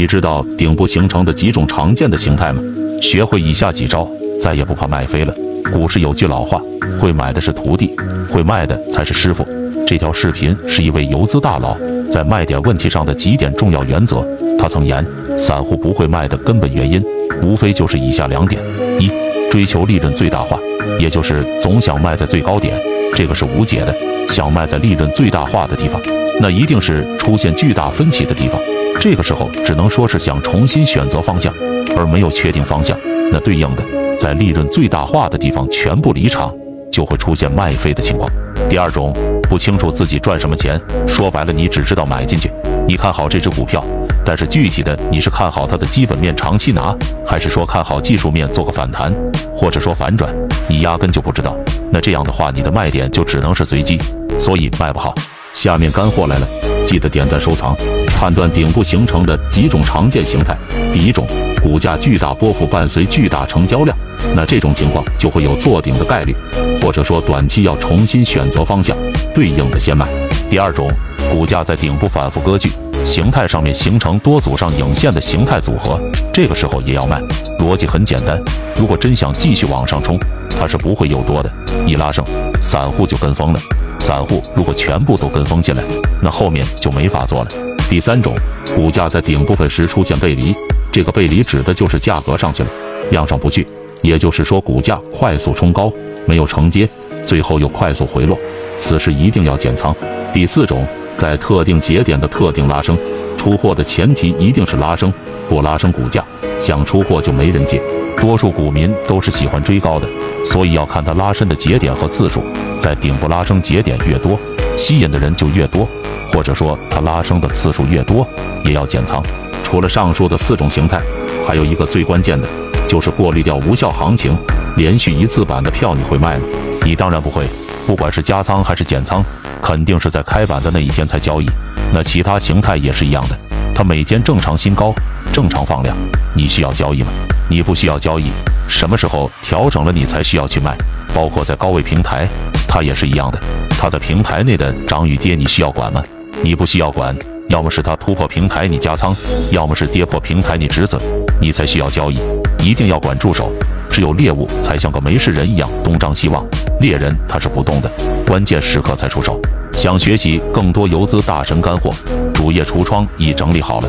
你知道顶部形成的几种常见的形态吗？学会以下几招，再也不怕卖飞了。股市有句老话，会买的是徒弟，会卖的才是师傅。这条视频是一位游资大佬在卖点问题上的几点重要原则。他曾言，散户不会卖的根本原因，无非就是以下两点：一，追求利润最大化，也就是总想卖在最高点，这个是无解的。想卖在利润最大化的地方，那一定是出现巨大分歧的地方。这个时候只能说是想重新选择方向，而没有确定方向。那对应的，在利润最大化的地方全部离场，就会出现卖飞的情况。第二种，不清楚自己赚什么钱，说白了，你只知道买进去，你看好这只股票，但是具体的你是看好它的基本面长期拿，还是说看好技术面做个反弹，或者说反转，你压根就不知道。那这样的话，你的卖点就只能是随机，所以卖不好。下面干货来了，记得点赞收藏。判断顶部形成的几种常见形态，第一种，股价巨大波幅伴随巨大成交量，那这种情况就会有做顶的概率，或者说短期要重新选择方向，对应的先卖。第二种，股价在顶部反复割据，形态上面形成多组上影线的形态组合，这个时候也要卖。逻辑很简单，如果真想继续往上冲，它是不会有多的，一拉升，散户就跟风了。散户如果全部都跟风进来，那后面就没法做了。第三种，股价在顶部分时出现背离，这个背离指的就是价格上去了，量上不去，也就是说股价快速冲高，没有承接，最后又快速回落，此时一定要减仓。第四种，在特定节点的特定拉升，出货的前提一定是拉升，不拉升股价想出货就没人接。多数股民都是喜欢追高的，所以要看它拉伸的节点和次数，在顶部拉升节点越多，吸引的人就越多。或者说它拉升的次数越多，也要减仓。除了上述的四种形态，还有一个最关键的，就是过滤掉无效行情。连续一字板的票你会卖吗？你当然不会。不管是加仓还是减仓，肯定是在开板的那一天才交易。那其他形态也是一样的，它每天正常新高，正常放量，你需要交易吗？你不需要交易。什么时候调整了你才需要去卖？包括在高位平台，它也是一样的。它在平台内的涨与跌，你需要管吗？你不需要管，要么是它突破平台你加仓，要么是跌破平台你止损，你才需要交易。一定要管住手，只有猎物才像个没事人一样东张西望，猎人他是不动的，关键时刻才出手。想学习更多游资大神干货，主页橱窗已整理好了。